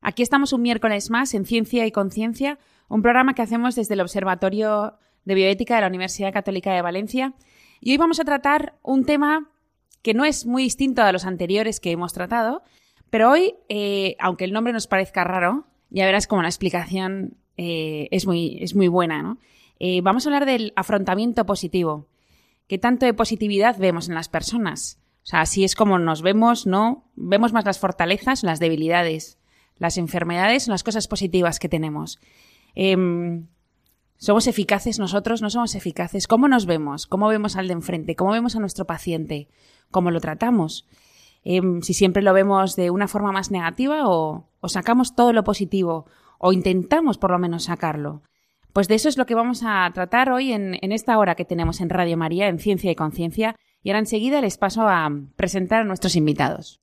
Aquí estamos un miércoles más en Ciencia y Conciencia, un programa que hacemos desde el Observatorio de Bioética de la Universidad Católica de Valencia. Y hoy vamos a tratar un tema que no es muy distinto a los anteriores que hemos tratado, pero hoy, eh, aunque el nombre nos parezca raro, ya verás como la explicación eh, es, muy, buena. ¿no? Eh, vamos a hablar del afrontamiento positivo. ¿Qué tanto de positividad vemos en las personas? O sea, así es como nos vemos, ¿no? Vemos más las fortalezas, las debilidades, las enfermedades, las cosas positivas que tenemos. Em, ¿Somos eficaces nosotros? ¿No somos eficaces? ¿Cómo nos vemos? ¿Cómo vemos al de enfrente? ¿Cómo vemos a nuestro paciente? ¿Cómo lo tratamos? Em, si siempre lo vemos de una forma más negativa o, o sacamos todo lo positivo o intentamos por lo menos sacarlo. Pues de eso es lo que vamos a tratar hoy en, en esta hora que tenemos en Radio María, en Ciencia y Conciencia, y ahora enseguida les paso a presentar a nuestros invitados.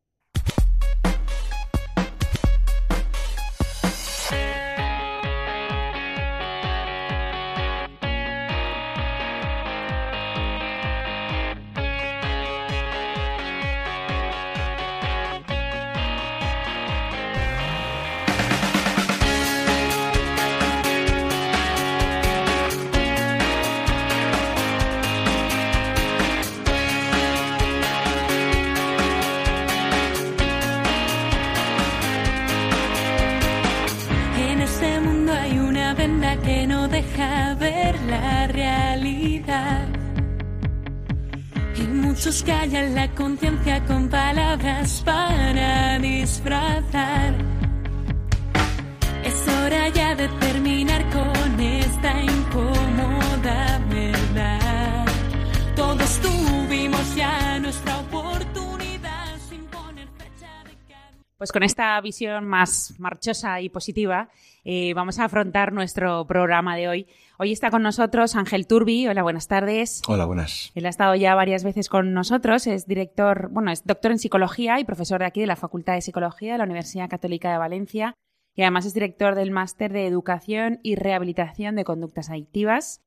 Con esta visión más marchosa y positiva, eh, vamos a afrontar nuestro programa de hoy. Hoy está con nosotros Ángel Turbi. Hola, buenas tardes. Hola, buenas. Él ha estado ya varias veces con nosotros, es director, bueno, es doctor en psicología y profesor de aquí de la Facultad de Psicología de la Universidad Católica de Valencia y además es director del Máster de Educación y Rehabilitación de Conductas Adictivas.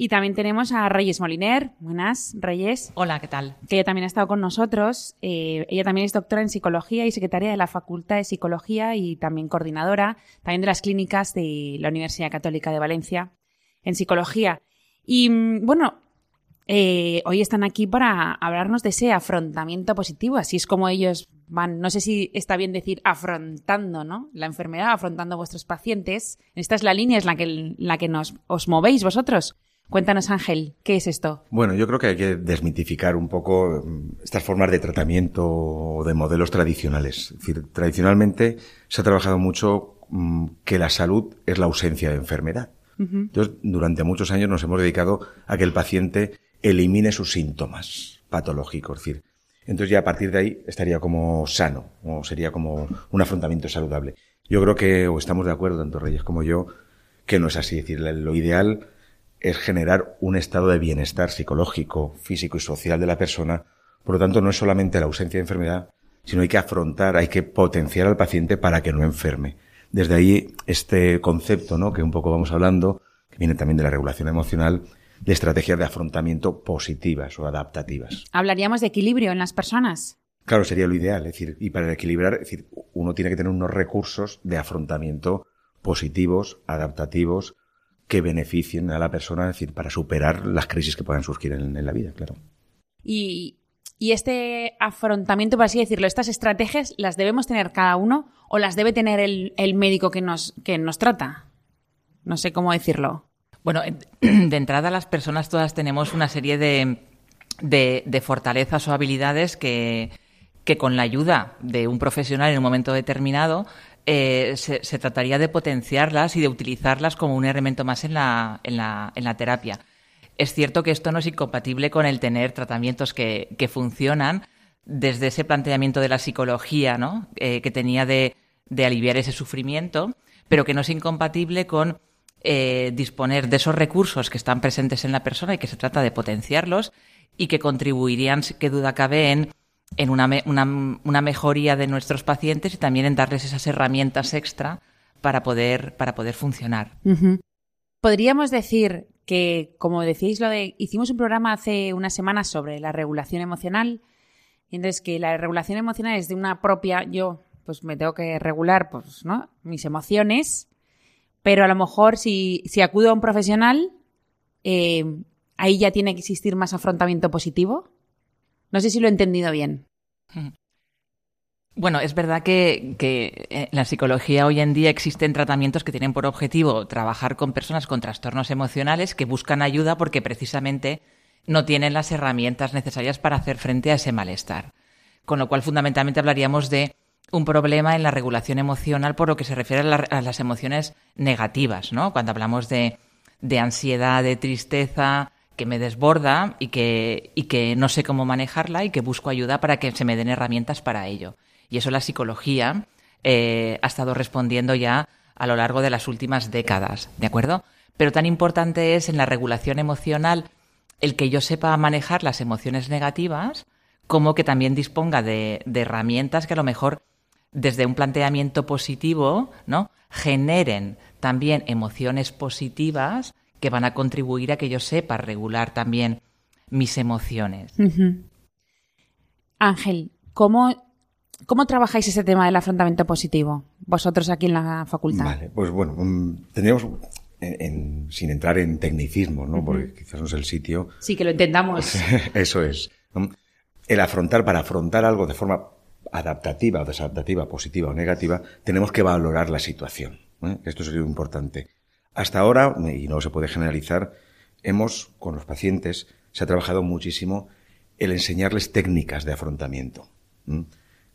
Y también tenemos a Reyes Moliner. Buenas, Reyes. Hola, ¿qué tal? que ella también ha estado con nosotros. Eh, ella también es doctora en psicología y secretaria de la Facultad de Psicología y también coordinadora también de las clínicas de la Universidad Católica de Valencia en psicología. Y mm, bueno, eh, hoy están aquí para hablarnos de ese afrontamiento positivo, así es como ellos van, no sé si está bien decir afrontando, ¿no? La enfermedad, afrontando a vuestros pacientes. Esta es la línea, es la que, la que nos, os movéis vosotros. Cuéntanos, Ángel, ¿qué es esto? Bueno, yo creo que hay que desmitificar un poco mm, estas formas de tratamiento o de modelos tradicionales. Es decir, tradicionalmente se ha trabajado mucho mm, que la salud es la ausencia de enfermedad. Entonces, durante muchos años nos hemos dedicado a que el paciente elimine sus síntomas patológicos. Es decir, entonces ya a partir de ahí estaría como sano, o sería como un afrontamiento saludable. Yo creo que, o estamos de acuerdo, tanto Reyes como yo, que no es así. Es decir, lo ideal es generar un estado de bienestar psicológico, físico y social de la persona. Por lo tanto, no es solamente la ausencia de enfermedad, sino hay que afrontar, hay que potenciar al paciente para que no enferme. Desde ahí, este concepto, ¿no? Que un poco vamos hablando, que viene también de la regulación emocional, de estrategias de afrontamiento positivas o adaptativas. ¿Hablaríamos de equilibrio en las personas? Claro, sería lo ideal, es decir, y para equilibrar, es decir, uno tiene que tener unos recursos de afrontamiento positivos, adaptativos, que beneficien a la persona, es decir, para superar las crisis que puedan surgir en, en la vida, claro. Y, y este afrontamiento, por así decirlo, estas estrategias, ¿las debemos tener cada uno o las debe tener el, el médico que nos, que nos trata? No sé cómo decirlo. Bueno, en- de entrada las personas todas tenemos una serie de, de- de fortalezas o habilidades que, que con la ayuda de un profesional en un momento determinado eh, se, trataría de potenciarlas y de utilizarlas como un elemento más en la, en la, en la terapia. Es cierto que esto no es incompatible con el tener tratamientos que, que funcionan desde ese planteamiento de la psicología, ¿no? Eh, que tenía de, de aliviar ese sufrimiento, pero que no es incompatible con eh, disponer de esos recursos que están presentes en la persona y que se trata de potenciarlos y que contribuirían, qué duda cabe, en, en una, una, mejoría de nuestros pacientes y también en darles esas herramientas extra para poder, para poder funcionar. Podríamos decir que, como decíais, lo de, hicimos un programa hace unas semanas sobre la regulación emocional. Y entonces que la regulación emocional es de una propia, yo pues me tengo que regular pues, ¿no? mis emociones pero a lo mejor si, acudo a un profesional, eh, ahí ya tiene que existir más afrontamiento positivo. No sé si lo he entendido bien. Bueno, es verdad que, en la psicología hoy en día existen tratamientos que tienen por objetivo trabajar con personas con trastornos emocionales que buscan ayuda porque precisamente no tienen las herramientas necesarias para hacer frente a ese malestar. Con lo cual, fundamentalmente hablaríamos de un problema en la regulación emocional por lo que se refiere a, las emociones negativas, ¿no? Cuando hablamos de, ansiedad, de tristeza, que me desborda y que, y que no sé cómo manejarla y que busco ayuda para que se me den herramientas para ello. Y eso la psicología eh, ha estado respondiendo ya a lo largo de las últimas décadas, ¿de acuerdo? Pero tan importante es en la regulación emocional el que yo sepa manejar las emociones negativas como que también disponga de, de herramientas que a lo mejor desde un planteamiento positivo, ¿no? generen también emociones positivas que van a contribuir a que yo sepa regular también mis emociones. Ángel, ¿cómo, ¿cómo trabajáis ese tema del afrontamiento positivo? Vosotros aquí en la facultad. Vale, pues bueno, um, tendríamos, sin entrar en tecnicismo, ¿no? Porque quizás no es el sitio. Sí, que lo entendamos. Eso es. El afrontar, para afrontar algo de forma adaptativa o desadaptativa, positiva o negativa, tenemos que valorar la situación. ¿eh? Esto es importante. Hasta ahora, y no se puede generalizar, hemos, con los pacientes, se ha trabajado muchísimo el enseñarles técnicas de afrontamiento.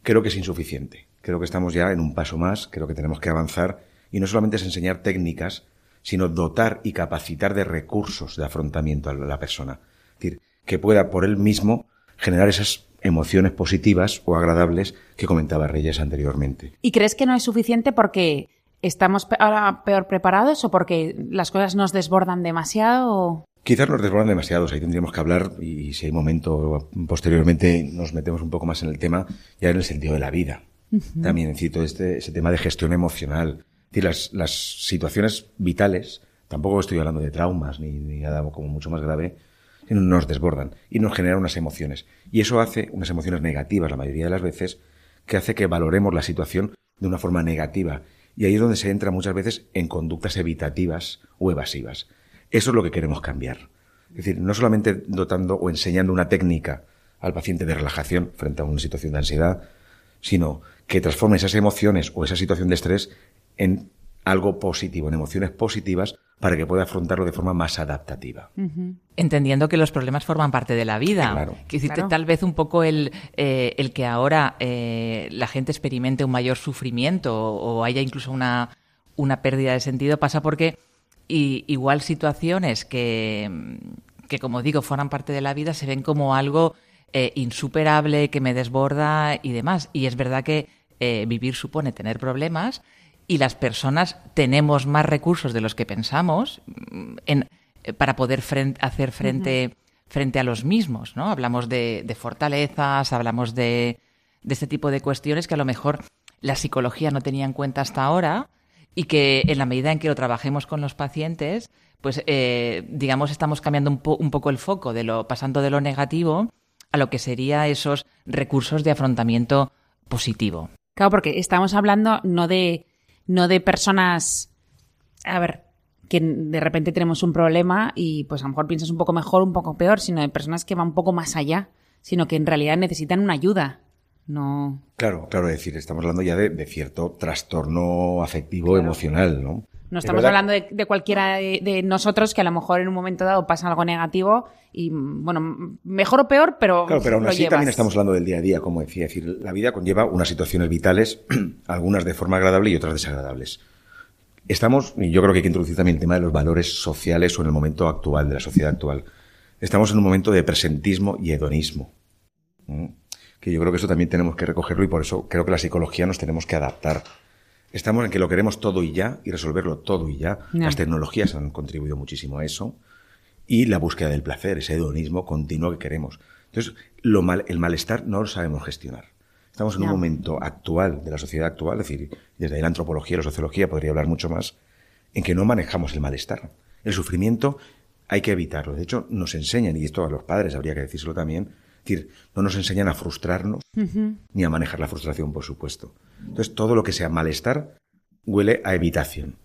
Creo que es insuficiente. Creo que estamos ya en un paso más, creo que tenemos que avanzar y no solamente es enseñar técnicas, sino dotar y capacitar de recursos de afrontamiento a la persona. Es decir, que pueda por él mismo generar esas emociones positivas o agradables que comentaba Reyes anteriormente. ¿Y crees que no es suficiente porque estamos ahora peor preparados o porque las cosas nos desbordan demasiado? Quizás nos desbordan demasiado, ahí tendríamos que hablar y si hay momento posteriormente nos metemos un poco más en el tema, ya en el sentido de la vida. También cito este, ese tema de gestión emocional. Es las, las situaciones vitales, tampoco estoy hablando de traumas ni, ni nada como mucho más grave, nos desbordan y nos generan unas emociones. Y eso hace unas emociones negativas la mayoría de las veces, que hace que valoremos la situación de una forma negativa. Y ahí es donde se entra muchas veces en conductas evitativas o evasivas. Eso es lo que queremos cambiar. Es decir, no solamente dotando o enseñando una técnica al paciente de relajación frente a una situación de ansiedad, sino que transforme esas emociones o esa situación de estrés en algo positivo, en emociones positivas para que pueda afrontarlo de forma más adaptativa. Entendiendo que los problemas forman parte de la vida. Claro. Que tal vez un poco el, eh, el que ahora eh, la gente experimente un mayor sufrimiento o, haya incluso una, una, pérdida de sentido pasa porque igual situaciones que, que, como digo, forman parte de la vida se ven como algo eh, insuperable, que me desborda y demás. Y es verdad que vivir supone tener problemas y las personas tenemos más recursos de los que pensamos mm, en, eh, para poder hacer frente, frente a los mismos, ¿no? Hablamos de, fortalezas, hablamos de, de, este tipo de cuestiones que a lo mejor la psicología no tenía en cuenta hasta ahora y que en la medida en que lo trabajemos con los pacientes, pues eh, digamos estamos cambiando un, un poco el foco de lo pasando de lo negativo a lo que sería esos recursos de afrontamiento positivo. Claro, porque estamos hablando no de no de personas, a ver, que de repente tenemos un problema y pues a lo mejor piensas un poco mejor, un poco peor, sino de personas que van un poco más allá, sino que en realidad necesitan una ayuda. No. Claro, claro, es decir, estamos hablando ya de, cierto trastorno afectivo emocional, ¿no? No estamos hablando de, cualquiera de, nosotros que a lo mejor en un momento dado pasa algo negativo y, bueno, mejor o peor, pero. Claro, pero aún así también estamos hablando del día a día, como decía. Es decir, la vida conlleva unas situaciones vitales, algunas de forma agradable y otras desagradables. Estamos, y yo creo que hay que introducir también el tema de los valores sociales o en el momento actual, de la sociedad actual. Estamos en un momento de presentismo y hedonismo. Que yo creo que eso también tenemos que recogerlo y por eso creo que la psicología nos tenemos que adaptar estamos en que lo queremos todo y ya y resolverlo todo y ya. Las tecnologías han contribuido muchísimo a eso y la búsqueda del placer, ese hedonismo continuo que queremos. Entonces, lo mal, el malestar no lo sabemos gestionar. Estamos en un momento actual de la sociedad actual, es decir, desde ahí la antropología, la sociología podría hablar mucho más, en que no manejamos el malestar. El sufrimiento hay que evitarlo. De hecho, nos enseñan, y esto a los padres habría que decírselo también, es decir, no nos enseñan a frustrarnos ni a manejar la frustración, por supuesto. Entonces, todo lo que sea malestar huele a evitación.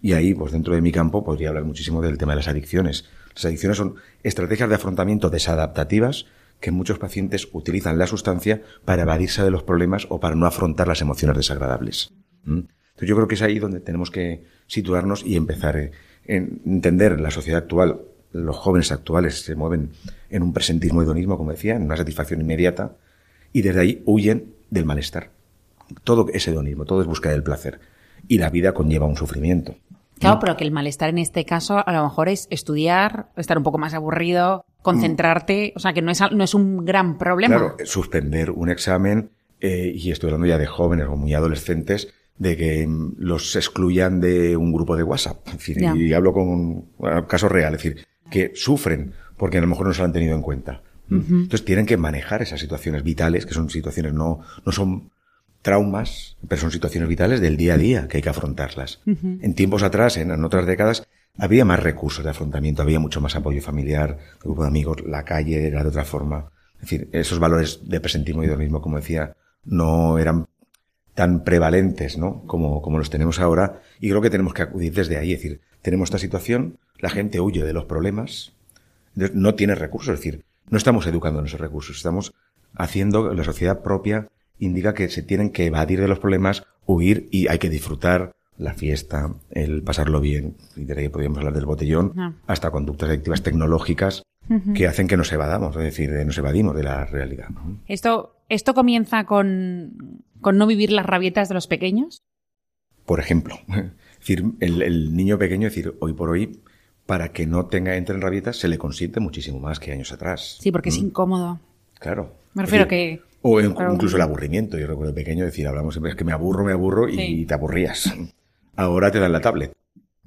Y ahí, pues dentro de mi campo, podría hablar muchísimo del tema de las adicciones. Las adicciones son estrategias de afrontamiento desadaptativas que muchos pacientes utilizan la sustancia para evadirse de los problemas o para no afrontar las emociones desagradables. Entonces, yo creo que es ahí donde tenemos que situarnos y empezar a entender la sociedad actual. Los jóvenes actuales se mueven en un presentismo hedonismo, como decía, en una satisfacción inmediata, y desde ahí huyen del malestar. Todo es hedonismo, todo es búsqueda del placer. Y la vida conlleva un sufrimiento. Claro, pero que el malestar en este caso a lo mejor es estudiar, estar un poco más aburrido, concentrarte, o sea, que no es, no es un gran problema. Claro, suspender un examen, eh, y estoy hablando ya de jóvenes o muy adolescentes, de que mm, los excluyan de un grupo de WhatsApp. Es decir, Ya. y hablo con bueno, caso real, es decir, que sufren porque a lo mejor no se lo han tenido en cuenta. Entonces tienen que manejar esas situaciones vitales, que son situaciones no, no son traumas, pero son situaciones vitales del día a día que hay que afrontarlas. En tiempos atrás, en, en otras décadas, había más recursos de afrontamiento, había mucho más apoyo familiar, grupo de amigos, la calle era de otra forma. Es decir, esos valores de presentismo y hedonismo, como decía, no eran tan prevalentes, ¿no? Como, como los tenemos ahora. Y creo que tenemos que acudir desde ahí. Es decir, tenemos esta situación, la gente huye de los problemas, no tiene recursos. Es decir, no estamos educando en esos recursos, estamos haciendo, la sociedad propia indica que se tienen que evadir de los problemas, huir y hay que disfrutar la fiesta, el pasarlo bien. Y de ahí podríamos hablar del botellón, Ah. hasta conductas adictivas tecnológicas que hacen que nos evadamos, es decir, eh, nos evadimos de la realidad. Esto, esto comienza con, con no vivir las rabietas de los pequeños. Por ejemplo, es decir, el, el niño pequeño, es decir, hoy por hoy, para que no tenga entre en rabietas, se le consiente muchísimo más que años atrás. Sí, porque es ¿Mm? incómodo. Claro. Me refiero decir, que- O en- Claro. incluso el aburrimiento. Yo recuerdo pequeño decir, hablamos siempre, es que me aburro, me aburro y Sí. te aburrías. Ahora te dan la tablet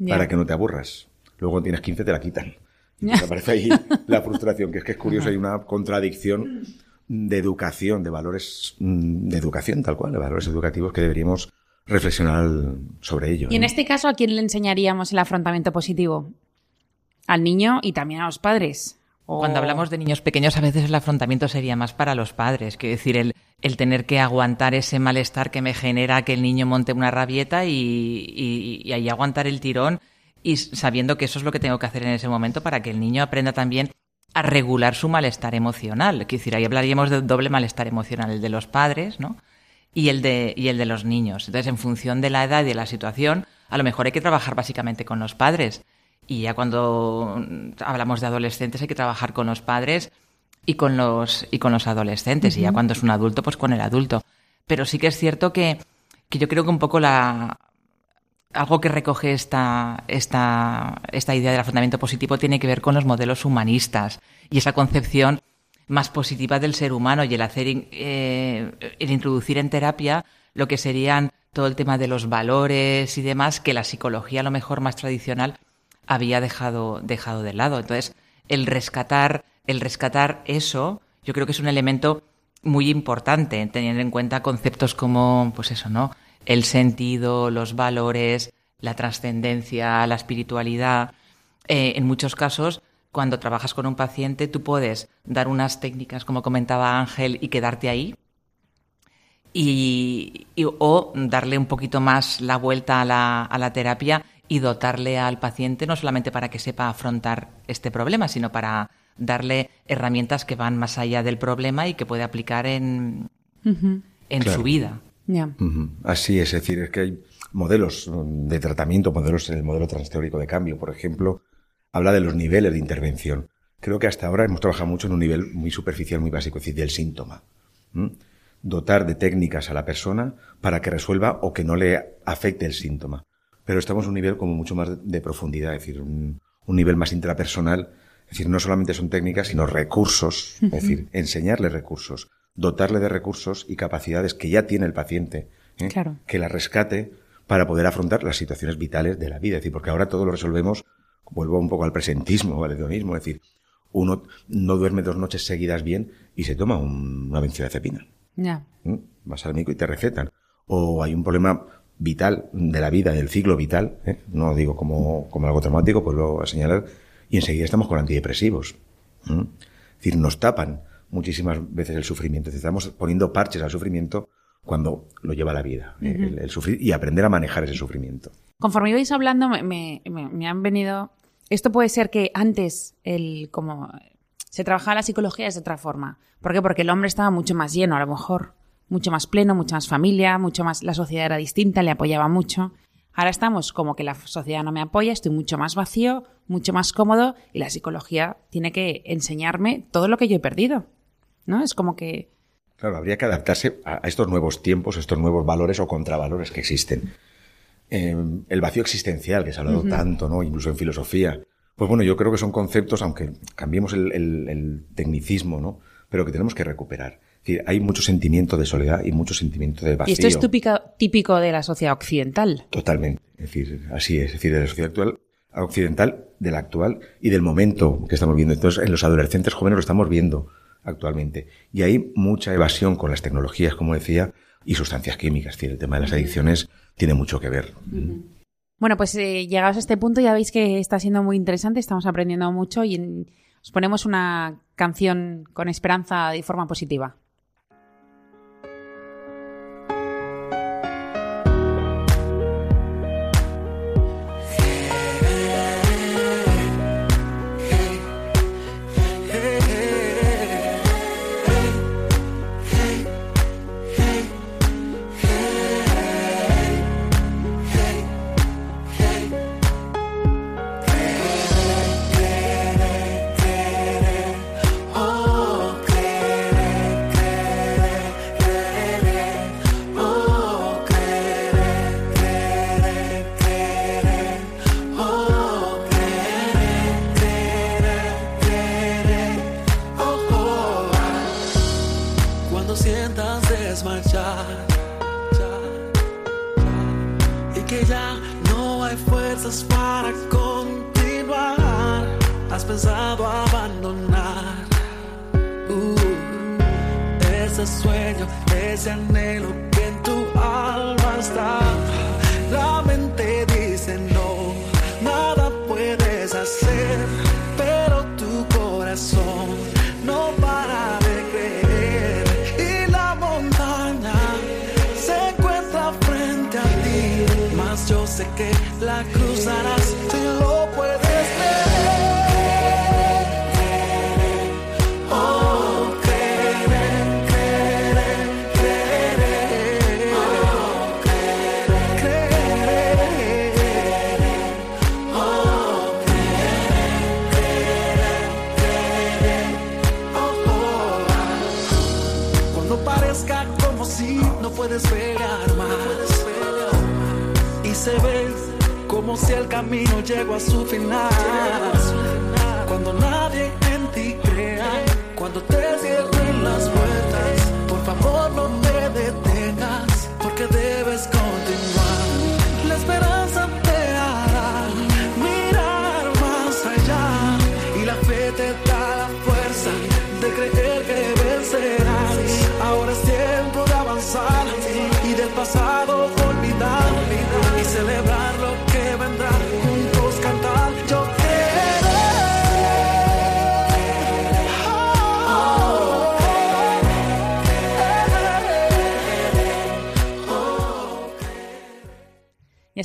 para que no te aburras. Luego cuando tienes 15 te la quitan. Y Ya. te aparece ahí la frustración, que es que es curioso, hay una contradicción de educación, de valores mm, de educación tal cual, de valores educativos que deberíamos reflexionar sobre ello. Y en ¿no? este caso, ¿a quién le enseñaríamos el afrontamiento positivo? Al niño y también a los padres. O- Cuando hablamos de niños pequeños, a veces el afrontamiento sería más para los padres, que decir, el, el tener que aguantar ese malestar que me genera que el niño monte una rabieta y, y, y ahí aguantar el tirón y sabiendo que eso es lo que tengo que hacer en ese momento para que el niño aprenda también a regular su malestar emocional. Es decir, ahí hablaríamos de doble malestar emocional, el de los padres, ¿no? Y el de, y el de los niños. Entonces, en función de la edad y de la situación, a lo mejor hay que trabajar básicamente con los padres. Y ya cuando hablamos de adolescentes hay que trabajar con los padres y con los, y con los adolescentes. Y ya cuando es un adulto, pues con el adulto. Pero sí que es cierto que, que yo creo que un poco la, algo que recoge esta, esta, esta idea del afrontamiento positivo tiene que ver con los modelos humanistas y esa concepción más positiva del ser humano y el hacer, eh, el introducir en terapia lo que serían todo el tema de los valores y demás que la psicología a lo mejor más tradicional había dejado, dejado de lado. Entonces, el rescatar, el rescatar eso, yo creo que es un elemento muy importante, teniendo en cuenta conceptos como, pues eso, ¿no? El sentido, los valores, la trascendencia, la espiritualidad. Eh, en muchos casos, cuando trabajas con un paciente, tú puedes dar unas técnicas, como comentaba Ángel, y quedarte ahí, y, y- o darle un poquito más la vuelta a la, a la terapia y dotarle al paciente no solamente para que sepa afrontar este problema, sino para darle herramientas que van más allá del problema y que puede aplicar en, en Claro. su vida. Así es, es decir, es que hay modelos mm, de tratamiento, modelos, el modelo transteórico de cambio, por ejemplo, habla de los niveles de intervención. Creo que hasta ahora hemos trabajado mucho en un nivel muy superficial, muy básico, es decir, del síntoma. ¿Mm? Dotar de técnicas a la persona para que resuelva o que no le afecte el síntoma. Pero estamos en un nivel como mucho más de profundidad, es decir, un, un nivel más intrapersonal. Es decir, no solamente son técnicas, sino recursos. Es decir, enseñarle recursos, dotarle de recursos y capacidades que ya tiene el paciente. ¿eh? Claro. Que la rescate para poder afrontar las situaciones vitales de la vida. Es decir, porque ahora todo lo resolvemos, vuelvo un poco al presentismo, al hedonismo, es decir, uno no duerme dos noches seguidas bien y se toma un- una benzodiazepina. Ya. ¿Mm? Vas al médico y te recetan. O hay un problema vital de la vida, del ciclo vital, ¿eh? no digo como, como algo traumático, pues lo voy a señalar, y enseguida estamos con antidepresivos. ¿Mm? Es decir, nos tapan muchísimas veces el sufrimiento. Estamos poniendo parches al sufrimiento cuando lo lleva la vida, ¿eh? el, el sufrir y aprender a manejar ese sufrimiento. Conforme ibais hablando, me, me- me- me han venido. Esto puede ser que antes el como se trabajaba la psicología de otra forma. ¿Por qué? Porque el hombre estaba mucho más lleno, a lo mejor, mucho más pleno, mucha más familia, mucho más. La sociedad era distinta, le apoyaba mucho. Ahora estamos como que la sociedad no me apoya, estoy mucho más vacío, mucho más cómodo y la psicología tiene que enseñarme todo lo que yo he perdido. ¿No? Es como que Claro, habría que adaptarse a a estos nuevos tiempos, estos nuevos valores o contravalores que existen. Eh, el vacío existencial, que se ha hablado tanto, ¿no? Incluso en filosofía. Pues bueno, yo creo que son conceptos, aunque cambiemos el, el- el tecnicismo, ¿no? Pero que tenemos que recuperar. Decir, hay mucho sentimiento de soledad y mucho sentimiento de vacío. Y esto es típico, típico de la sociedad occidental. Totalmente. Es decir, así es. Es decir, de la sociedad actual, occidental, del actual y del momento que estamos viendo. Entonces, en los adolescentes jóvenes lo estamos viendo actualmente. Y hay mucha evasión con las tecnologías, como decía, y sustancias químicas. Es decir, el tema de las adicciones tiene mucho que ver. Bueno, pues eh, llegados a este punto ya veis que está siendo muy interesante, estamos aprendiendo mucho y en- os ponemos una canción con esperanza de forma positiva. Pelear más y se ve como si el camino llegó a su final. Cuando nadie en ti crea, cuando te cierren las puertas, por favor no te detengas, porque debes continuar.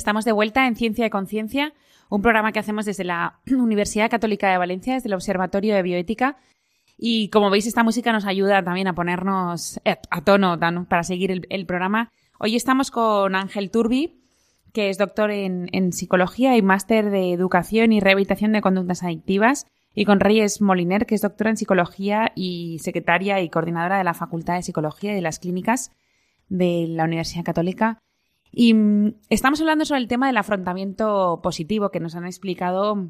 Estamos de vuelta en Ciencia y Conciencia, un programa que hacemos desde la Universidad Católica de Valencia, desde el Observatorio de Bioética. Y como veis, esta música nos ayuda también a ponernos eh, a tono para seguir el, el programa. Hoy estamos con Ángel Turbi, que es doctor en, en psicología y máster de educación y rehabilitación de conductas adictivas, y con Reyes Moliner, que es doctora en psicología y secretaria y coordinadora de la Facultad de Psicología y de las Clínicas de la Universidad Católica. Y mm, estamos hablando sobre el tema del afrontamiento positivo, que nos han explicado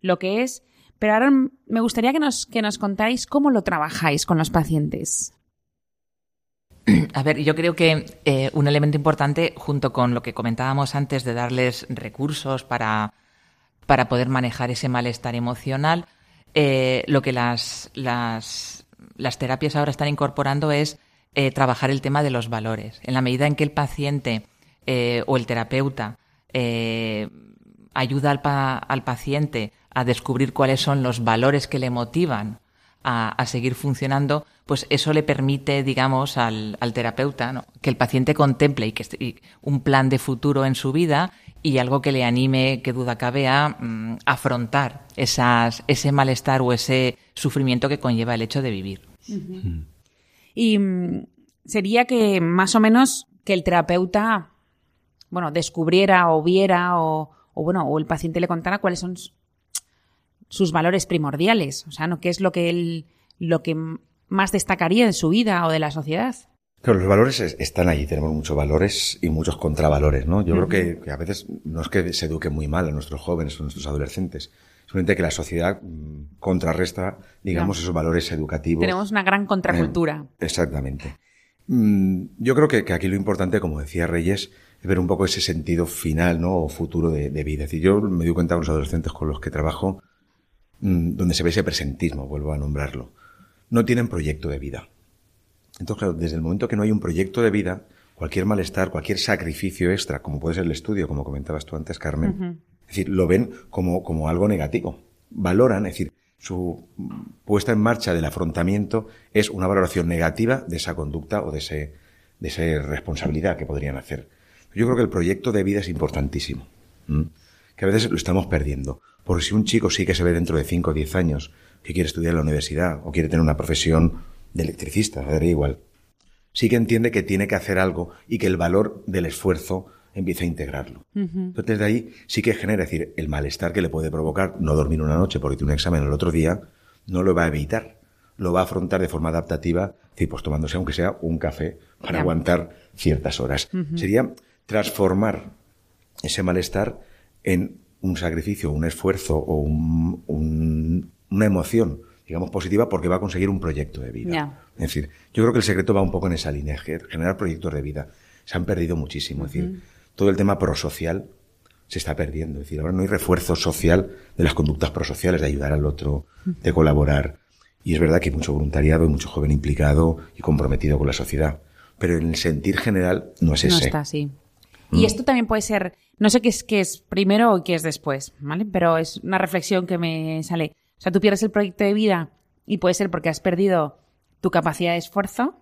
lo que es, pero ahora me gustaría que nos, que nos contáis cómo lo trabajáis con los pacientes. A ver, yo creo que eh, un elemento importante, junto con lo que comentábamos antes de darles recursos para, para poder manejar ese malestar emocional, eh, lo que las, las, las, terapias ahora están incorporando es eh, trabajar el tema de los valores. En la medida en que el paciente o el terapeuta ayuda al, al paciente a descubrir cuáles son los valores que le motivan a, seguir funcionando, pues eso le permite, digamos, al, terapeuta que el paciente contemple y que un plan de futuro en su vida y algo que le anime, que duda cabe, a mm, afrontar esas, ese malestar o ese sufrimiento que conlleva el hecho de vivir. Y mm, sería que más o menos que el terapeuta, bueno, descubriera o viera o, o bueno, o el paciente le contara cuáles son sus valores primordiales, o sea, ¿no? ¿Qué es lo que él, lo que más destacaría de su vida o de la sociedad? Claro, los valores están allí, tenemos muchos valores y muchos contravalores, ¿no? Yo creo que, a veces no es que se eduque muy mal a nuestros jóvenes o a nuestros adolescentes, simplemente que la sociedad mm, contrarresta, digamos, esos valores educativos. Tenemos una gran contracultura. Eh, exactamente. Mm, yo creo que, aquí lo importante, como decía Reyes, es ver un poco ese sentido final, ¿no? O futuro de, de vida. Es decir, yo me doy cuenta con los adolescentes con los que trabajo, Mm, donde se ve ese presentismo, vuelvo a nombrarlo, no tienen proyecto de vida. Entonces, desde el momento que no hay un proyecto de vida, cualquier malestar, cualquier sacrificio extra, como puede ser el estudio, como comentabas tú antes, Carmen, es decir, lo ven como, como algo negativo. Valoran, es decir, su puesta en marcha del afrontamiento es una valoración negativa de esa conducta o de, ese, de esa responsabilidad que podrían hacer. Yo creo que el proyecto de vida es importantísimo, que a veces lo estamos perdiendo. Porque si un chico sí que se ve dentro de 5 o 10 años que quiere estudiar en la universidad o quiere tener una profesión de electricista, daría igual, sí que entiende que tiene que hacer algo y que el valor del esfuerzo empieza a integrarlo. Entonces de ahí sí que genera, es decir, el malestar que le puede provocar no dormir una noche porque tiene un examen el otro día, no lo va a evitar, lo va a afrontar de forma adaptativa, es decir, pues tomándose aunque sea un café para aguantar ciertas horas. Sería transformar ese malestar en un sacrificio, un esfuerzo o una emoción, digamos, positiva porque va a conseguir un proyecto de vida. Es decir, yo creo que el secreto va un poco en esa línea, generar proyectos de vida. Se han perdido muchísimo. Es decir, todo el tema prosocial se está perdiendo. Es decir, ahora no hay refuerzo social de las conductas prosociales, de ayudar al otro, de colaborar. Y es verdad que hay mucho voluntariado y mucho joven implicado y comprometido con la sociedad. Pero en el sentir general no es ese. No está así. Y mm. esto también puede ser no sé qué es, qué es primero o qué es después, ¿vale? Pero es una reflexión que me sale. O sea, tú pierdes el proyecto de vida y puede ser porque has perdido tu capacidad de esfuerzo,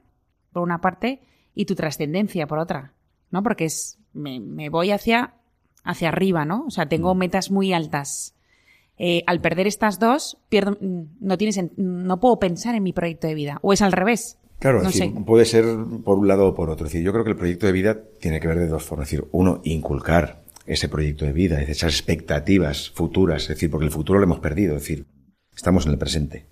por una parte, y tu trascendencia, por otra, ¿no? Porque es, me, voy hacia, hacia arriba, ¿no? O sea, tengo mm. metas muy altas. Eh, al perder estas dos, pierdo, no, tienes, no puedo pensar en mi proyecto de vida. O es al revés. Claro, puede ser por un lado o por otro. Es decir, yo creo que el proyecto de vida tiene que ver de dos formas. Es decir, uno, inculcar ese proyecto de vida, esas expectativas futuras, es decir, porque el futuro lo hemos perdido, es decir, estamos en el presente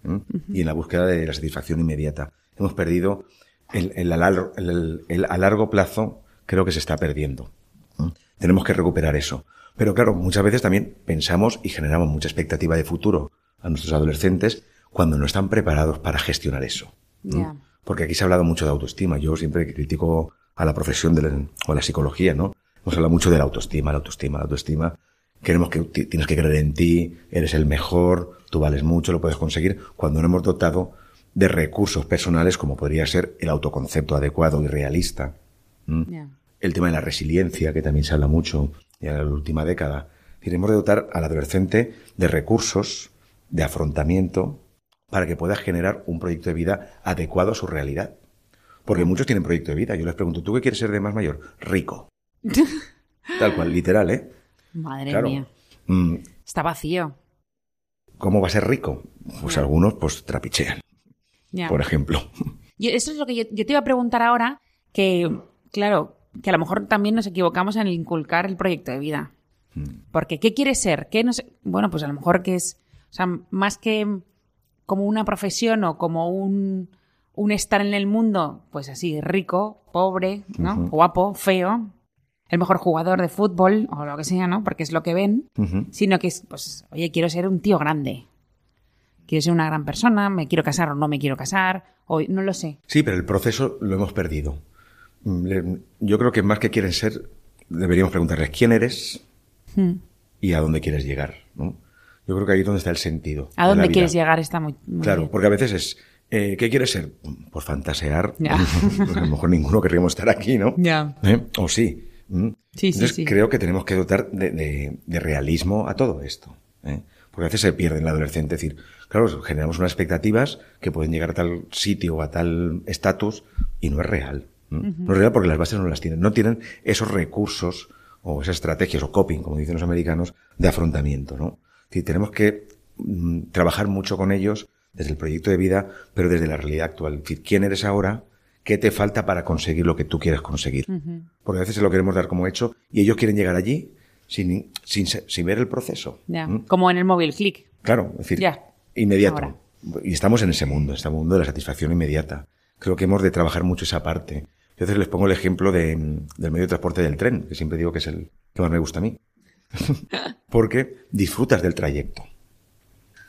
y en la búsqueda de la satisfacción inmediata. Hemos perdido el, el, el, a largo plazo, creo que se está perdiendo. Tenemos que recuperar eso. Pero claro, muchas veces también pensamos y generamos mucha expectativa de futuro a nuestros adolescentes cuando no están preparados para gestionar eso. Porque aquí se ha hablado mucho de autoestima. Yo siempre critico a la profesión de la, o a la psicología, ¿no? Hemos hablado mucho de la autoestima, la autoestima, la autoestima. Queremos que tienes que creer en ti, eres el mejor, tú vales mucho, lo puedes conseguir, cuando no hemos dotado de recursos personales como podría ser el autoconcepto adecuado y realista. El tema de la resiliencia, que también se habla mucho en la última década. Queremos dotar al adolescente de recursos de afrontamiento para que pueda generar un proyecto de vida adecuado a su realidad. Porque muchos tienen proyecto de vida. Yo les pregunto, ¿tú qué quieres ser de más mayor? Rico. Tal cual, literal, ¿eh? Madre mía. Mm. Está vacío. ¿Cómo va a ser rico? Pues algunos, pues trapichean. Por ejemplo. eso es lo que yo, te iba a preguntar ahora, que, claro, que a lo mejor también nos equivocamos en inculcar el proyecto de vida. Mm. Porque, ¿qué quiere ser? ¿Qué no Bueno, pues a lo mejor que es, o sea, más que como una profesión o como un, un estar en el mundo, pues así, rico, pobre, ¿no? Guapo, feo, el mejor jugador de fútbol o lo que sea, ¿no? Porque es lo que ven, sino que es, pues, oye, quiero ser un tío grande. Quiero ser una gran persona, me quiero casar o no me quiero casar, o no lo sé. Sí, pero el proceso lo hemos perdido. mm, yo creo que más que quieren ser, deberíamos preguntarles quién eres Hmm. y a dónde quieres llegar, ¿no? Yo creo que ahí es donde está el sentido. ¿A de la dónde quieres llegar? Está muy, muy Claro, bien. porque a veces es, eh, ¿qué quieres ser? Pues fantasear. Ya. Pues a lo mejor ninguno querríamos estar aquí, ¿no? Ya. ¿Eh? O sí. ¿Mm? Sí, sí, Entonces sí. creo que tenemos que dotar de, de- de realismo a todo esto. ¿eh? Porque a veces se pierde en el adolescente. Es decir, claro, generamos unas expectativas que pueden llegar a tal sitio o a tal estatus y no es real. ¿m? No es real porque las bases no las tienen. No tienen esos recursos o esas estrategias o coping, como dicen los americanos, de afrontamiento. ¿no? Decir, tenemos que mm, trabajar mucho con ellos desde el proyecto de vida, pero desde la realidad actual. Es decir, ¿quién eres ahora? ¿Qué te falta para conseguir lo que tú quieres conseguir? Porque a veces se lo queremos dar como hecho y ellos quieren llegar allí sin, sin, sin ver el proceso. ¿Mm? Como en el móvil, clic. Claro, es decir, inmediato. Ahora. Y estamos en ese mundo, en este mundo de la satisfacción inmediata. Creo que hemos de trabajar mucho esa parte. Yo a veces les pongo el ejemplo de, del medio de transporte del tren, que siempre digo que es el que más me gusta a mí. Porque disfrutas del trayecto.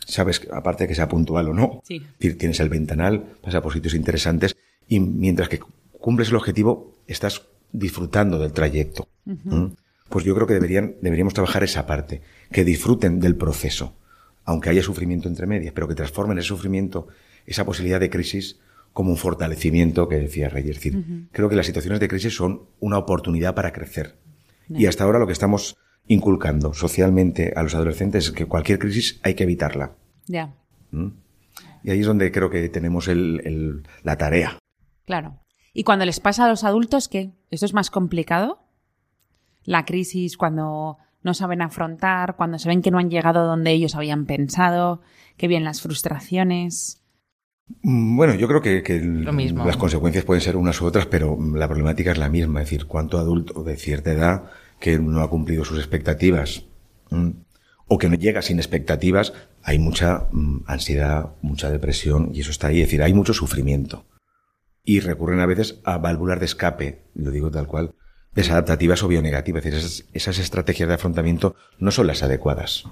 Sabes, aparte de que sea puntual o no, Sí. Tienes el ventanal, pasa por sitios interesantes y mientras que cumples el objetivo, estás disfrutando del trayecto. ¿Mm? Pues yo creo que deberían, deberíamos trabajar esa parte, que disfruten del proceso, aunque haya sufrimiento entre medias, pero que transformen ese sufrimiento, esa posibilidad de crisis, como un fortalecimiento que decía Reyes. Es decir, creo que las situaciones de crisis son una oportunidad para crecer. Y hasta ahora lo que estamos inculcando socialmente a los adolescentes es que cualquier crisis hay que evitarla. Ya. ¿Mm? Y ahí es donde creo que tenemos el- el- la tarea. Claro. ¿Y cuando les pasa a los adultos qué? ¿Esto es más complicado? La crisis, cuando no saben afrontar, cuando se ven que no han llegado donde ellos habían pensado, que vienen las frustraciones. Mm, Bueno, yo creo que, Lo mismo. las consecuencias pueden ser unas u otras, pero la problemática es la misma. Es decir, cuánto adulto de cierta edad que no ha cumplido sus expectativas o que no llega sin expectativas, hay mucha mm, ansiedad, mucha depresión y eso está ahí. Es decir, hay mucho sufrimiento. Y recurren a veces a válvulas de escape, lo digo tal cual, desadaptativas o bionegativas. Es decir, esas, esas estrategias de afrontamiento no son las adecuadas.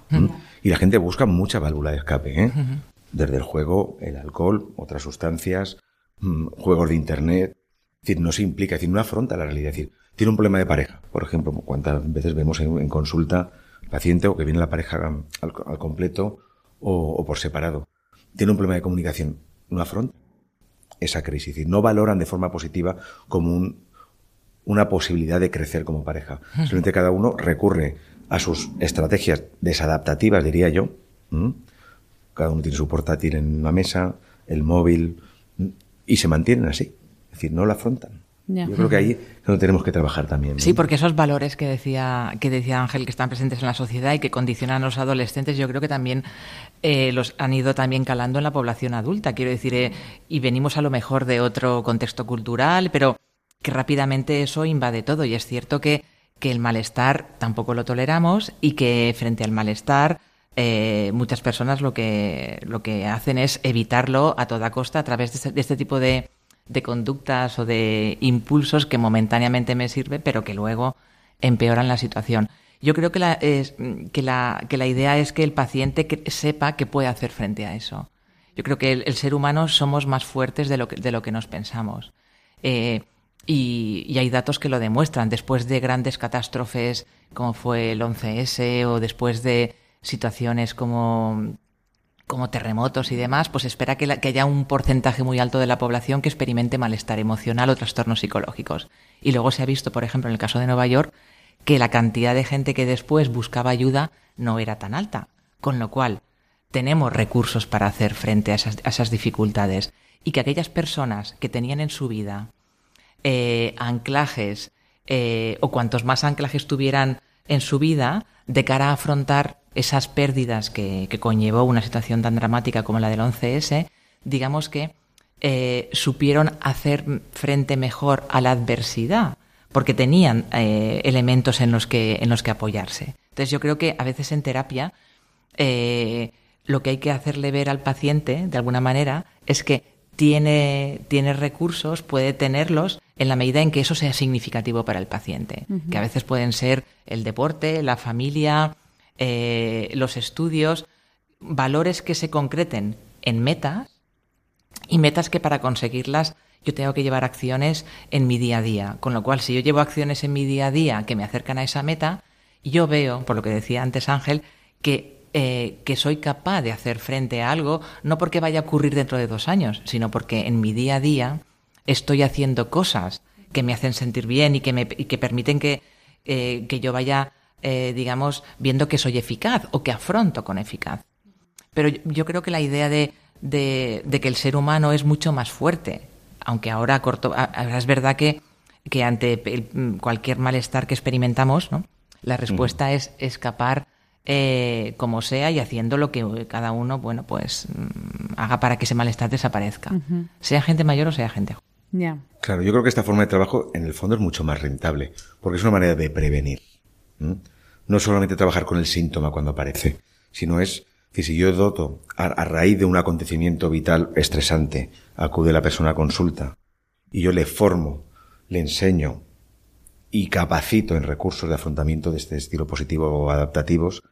Y la gente busca mucha válvula de escape, ¿eh? Desde el juego, el alcohol, otras sustancias, mm, juegos de internet. Es decir, no se implica, es decir, no afronta la realidad. Es decir, tiene un problema de pareja. Por ejemplo, cuántas veces vemos en, en consulta paciente o que viene la pareja al, al completo o, o por separado. Tiene un problema de comunicación. No afronta esa crisis. Es decir, no valoran de forma positiva como un, una posibilidad de crecer como pareja. Simplemente cada uno recurre a sus estrategias desadaptativas, diría yo. Cada uno tiene su portátil en una mesa, el móvil, y se mantienen así. Es decir, no lo afrontan. Yo creo que ahí es donde tenemos que trabajar también. ¿no? Sí, porque esos valores que decía, que decía Ángel que están presentes en la sociedad y que condicionan a los adolescentes, yo creo que también eh, los han ido también calando en la población adulta. Quiero decir, eh, y venimos a lo mejor de otro contexto cultural, pero que rápidamente eso invade todo. Y es cierto que, que el malestar tampoco lo toleramos y que frente al malestar eh, muchas personas lo que, lo que hacen es evitarlo a toda costa a través de este, de este tipo de, de conductas o de impulsos que momentáneamente me sirve, pero que luego empeoran la situación. Yo creo que la, que la, que la idea es que el paciente que sepa qué puede hacer frente a eso. Yo creo que el, el ser humano somos más fuertes de lo que, de lo que nos pensamos. Eh, y, y, hay datos que lo demuestran. Después de grandes catástrofes como fue el 11S o después de situaciones como, como terremotos y demás, pues espera que, haya un porcentaje muy alto de la población que experimente malestar emocional o trastornos psicológicos. Y luego se ha visto, por ejemplo, en el caso de Nueva York, que la cantidad de gente que después buscaba ayuda no era tan alta. Con lo cual, tenemos recursos para hacer frente a esas, a esas dificultades. Y que aquellas personas que tenían en su vida eh, anclajes eh, o cuantos más anclajes tuvieran en su vida de cara a afrontar esas pérdidas que, que conllevó una situación tan dramática como la del 11S, digamos que eh, supieron hacer frente mejor a la adversidad, porque tenían eh, elementos en los, que, en los que apoyarse. Entonces yo creo que a veces en terapia eh, lo que hay que hacerle ver al paciente, de alguna manera, es que tiene, tiene recursos, puede tenerlos en la medida en que eso sea significativo para el paciente, uh -huh. que a veces pueden ser el deporte, la familia, eh, los estudios, valores que se concreten en metas y metas que para conseguirlas yo tengo que llevar acciones en mi día a día. Con lo cual, si yo llevo acciones en mi día a día que me acercan a esa meta, yo veo, por lo que decía antes Ángel, que, eh, que soy capaz de hacer frente a algo, no porque vaya a ocurrir dentro de dos años, sino porque en mi día a día estoy haciendo cosas que me hacen sentir bien y que, me, que permiten que, eh, que yo vaya, eh, digamos, viendo que soy eficaz o que afronto con eficaz. Pero yo, creo que la idea de, de, de que el ser humano es mucho más fuerte aunque ahora corto, es verdad que, que ante cualquier malestar que experimentamos, ¿no? la respuesta es escapar eh, como sea y haciendo lo que cada uno, bueno, pues mm, haga para que ese malestar desaparezca, sea gente mayor o sea gente joven. Claro, yo creo que esta forma de trabajo en el fondo es mucho más rentable, porque es una manera de prevenir. No solamente trabajar con el síntoma cuando aparece, sino es que si yo doto a, raíz de un acontecimiento vital estresante, acude la persona a consulta y yo le formo, le enseño y capacito en recursos de afrontamiento de este estilo positivo o adaptativos,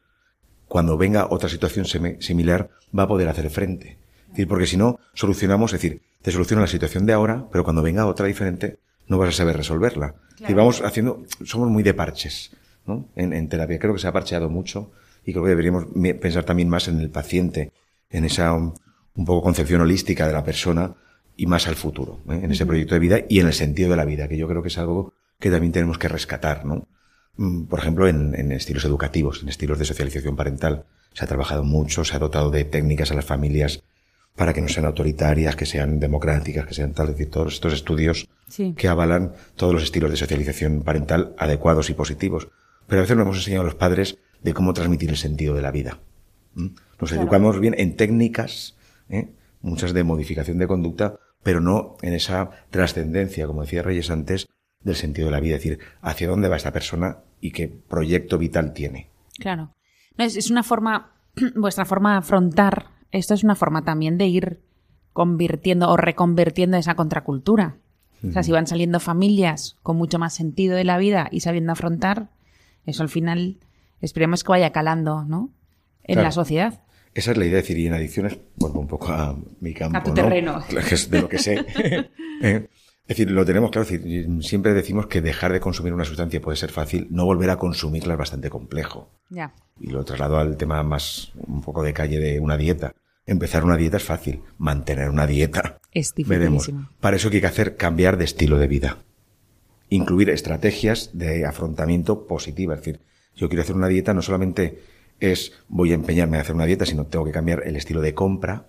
cuando venga otra situación similar va a poder hacer frente. Es decir, porque si no, solucionamos, es decir, te soluciona la situación de ahora, pero cuando venga otra diferente, no vas a saber resolverla. Y vamos haciendo, somos muy de parches, ¿no? En, en terapia creo que se ha parcheado mucho y creo que deberíamos pensar también más en el paciente, en esa un, poco concepción holística de la persona y más al futuro, ¿eh? en ese proyecto de vida y en el sentido de la vida, que yo creo que es algo que también tenemos que rescatar, ¿no? Mm, por ejemplo, en, en, estilos educativos, en estilos de socialización parental. Se ha trabajado mucho, se ha dotado de técnicas a las familias para que no sean autoritarias, que sean democráticas, que sean tal, es decir, todos estos estudios que avalan todos los estilos de socialización parental adecuados y positivos. Pero a veces no hemos enseñado a los padres de cómo transmitir el sentido de la vida. Nos educamos bien en técnicas, ¿eh? muchas de modificación de conducta, pero no en esa trascendencia, como decía Reyes antes, del sentido de la vida, es decir, hacia dónde va esta persona y qué proyecto vital tiene. Claro. No, es, una forma, vuestra forma de afrontar, esto es una forma también de ir convirtiendo o reconvirtiendo esa contracultura. O sea, si van saliendo familias con mucho más sentido de la vida y sabiendo afrontar, eso al final esperemos que vaya calando, ¿no? En la sociedad. Esa es la idea, de decir, y en adicciones, vuelvo un poco a mi campo. A tu terreno. De lo que sé. Eh, es decir, lo tenemos claro. decir, siempre decimos que dejar de consumir una sustancia puede ser fácil, no volver a consumirla es bastante complejo. Ya. Y lo traslado al tema más, un poco de calle de una dieta. Empezar una dieta es fácil, mantener una dieta. Es difícil. Para eso hay que hacer cambiar de estilo de vida. Incluir estrategias de afrontamiento positiva. Es decir, yo quiero hacer una dieta, no solamente es voy a empeñarme a hacer una dieta, sino tengo que cambiar el estilo de compra,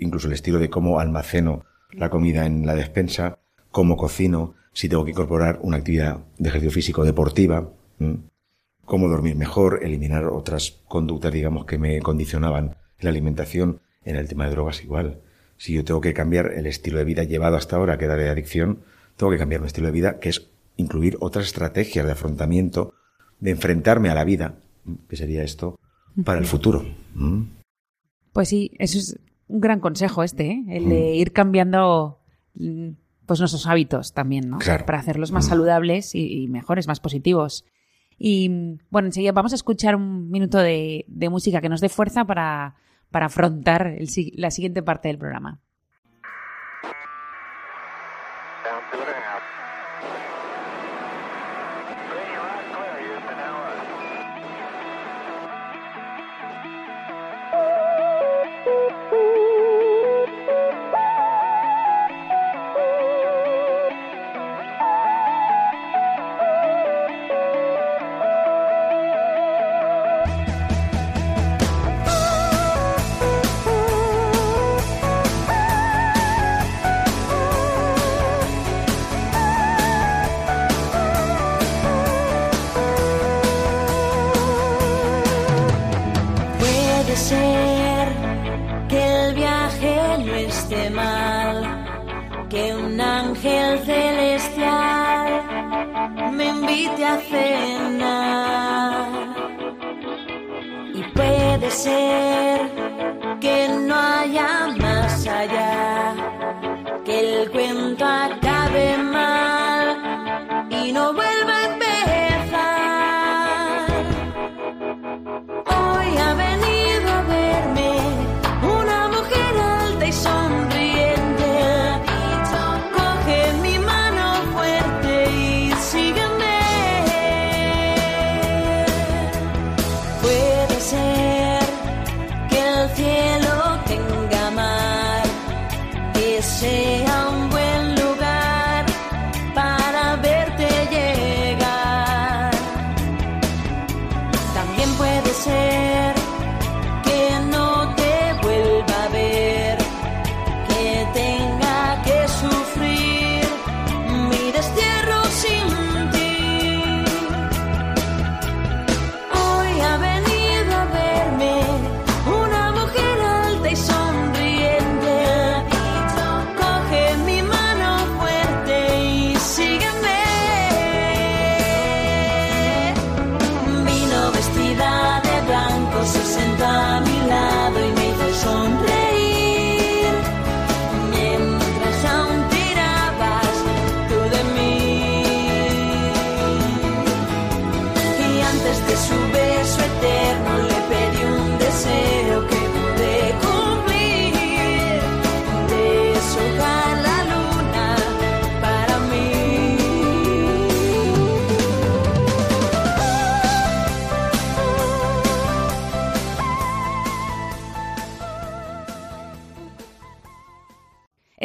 incluso el estilo de cómo almaceno la comida en la despensa, cómo cocino, si tengo que incorporar una actividad de ejercicio físico deportiva, cómo dormir mejor, eliminar otras conductas, digamos, que me condicionaban la alimentación, en el tema de drogas igual. Si yo tengo que cambiar el estilo de vida llevado hasta ahora, que era de adicción, tengo que cambiar mi estilo de vida, que es incluir otras estrategias de afrontamiento, de enfrentarme a la vida, que sería esto, para el futuro. ¿Mm? Pues sí, eso es un gran consejo este, ¿eh? el de mm. ir cambiando mm, pues nuestros hábitos también, ¿no? Para hacerlos más saludables y, mejores, más positivos. Y bueno, enseguida vamos a escuchar un minuto de, música que nos dé fuerza para, para afrontar la siguiente parte del programa.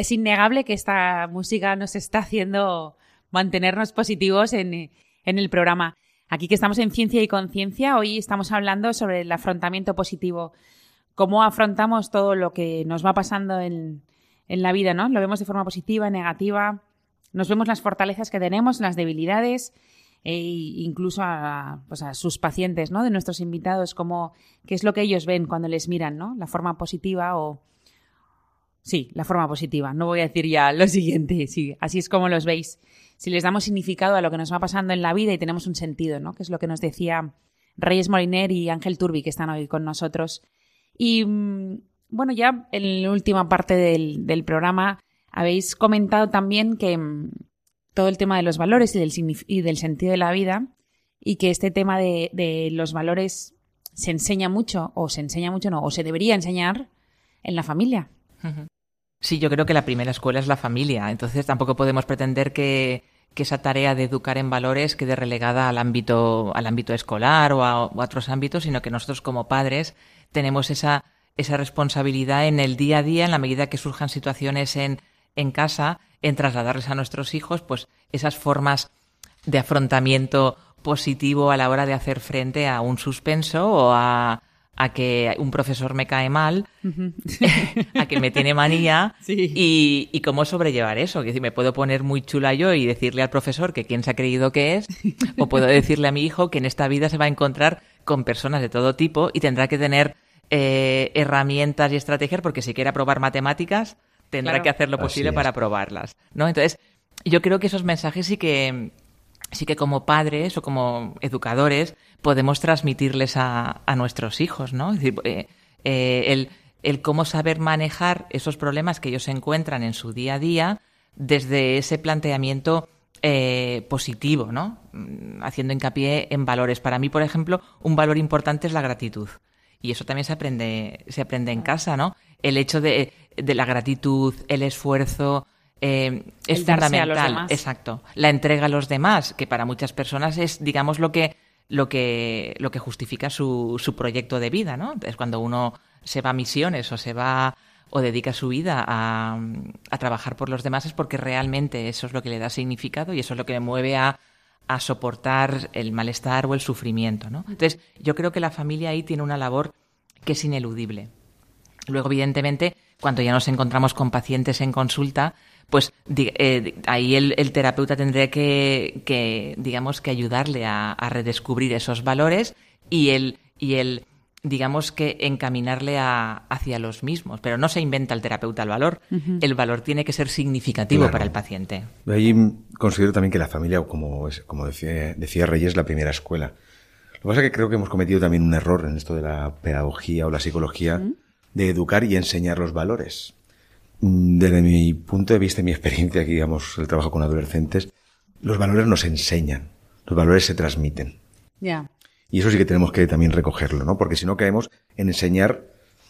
Es innegable que esta música nos está haciendo mantenernos positivos en, el programa. Aquí que estamos en Ciencia y Conciencia, hoy estamos hablando sobre el afrontamiento positivo. Cómo afrontamos todo lo que nos va pasando en, la vida, ¿no? Lo vemos de forma positiva, negativa. Nos vemos las fortalezas que tenemos, las debilidades, e incluso a, pues sus pacientes, ¿no? De nuestros invitados, como qué es lo que ellos ven cuando les miran, ¿no? La forma positiva o sí, la forma positiva. No voy a decir ya lo siguiente, sí, así es como los veis. Si les damos significado a lo que nos va pasando en la vida y tenemos un sentido, ¿no? Que es lo que nos decía Reyes Moliner y Ángel Turbi que están hoy con nosotros. Y mm, bueno, ya en la última parte del, programa habéis comentado también que mm, todo el tema de los valores y del, y del sentido de la vida y que este tema de, de, los valores se enseña mucho o se enseña mucho no o se debería enseñar en la familia. Sí, yo creo que la primera escuela es la familia, entonces tampoco podemos pretender que, que esa tarea de educar en valores quede relegada al ámbito, al ámbito escolar o a, a otros ámbitos, sino que nosotros como padres tenemos esa, esa responsabilidad en el día a día, en la medida que surjan situaciones en, en casa, en trasladarles a nuestros hijos, pues esas formas de afrontamiento positivo a la hora de hacer frente a un suspenso o a, a que un profesor me cae mal, a que me tiene manía Sí. y, y cómo sobrellevar eso. Decir, me puedo poner muy chula yo y decirle al profesor que quién se ha creído que es, o puedo decirle a mi hijo que en esta vida se va a encontrar con personas de todo tipo y tendrá que tener eh, herramientas y estrategias porque si quiere aprobar matemáticas tendrá Claro. que hacer lo posible para aprobarlas, ¿no? Entonces, yo creo que esos mensajes sí que sí que como padres o como educadores podemos transmitirles a, a nuestros hijos, ¿no? Eh, eh, el, el cómo saber manejar esos problemas que ellos encuentran en su día a día desde ese planteamiento eh, positivo, ¿no? Mm, Haciendo hincapié en valores. Para mí, por ejemplo, un valor importante es la gratitud. Y eso también se aprende, se aprende en casa, ¿no? El hecho de, de la gratitud, el esfuerzo, eh, es El fundamental. Exacto. La entrega a los demás, que para muchas personas es, digamos, lo que, lo que, lo que justifica su, su proyecto de vida, ¿no? Es cuando uno se va a misiones o se va o dedica su vida a, a trabajar por los demás es porque realmente eso es lo que le da significado y eso es lo que le mueve a, a soportar el malestar o el sufrimiento, ¿no? Entonces, yo creo que la familia ahí tiene una labor que es ineludible. Luego, evidentemente, cuando ya nos encontramos con pacientes en consulta, pues eh, ahí el, el terapeuta tendría que, que, digamos, que ayudarle a, a redescubrir esos valores y el, y el digamos que encaminarle a- hacia los mismos. Pero no se inventa el terapeuta el valor. El valor tiene que ser significativo Claro. para el paciente. De ahí considero también que la familia, como, es- como decía, decía Reyes, es la primera escuela. Lo que pasa es que creo que hemos cometido también un error en esto de la pedagogía o la psicología de educar y enseñar los valores. Mm, Desde mi punto de vista y mi experiencia, aquí, digamos, el trabajo con adolescentes, los valores nos enseñan, los valores se transmiten. Ya. Y eso sí que tenemos que también recogerlo, ¿no? Porque si no caemos en enseñar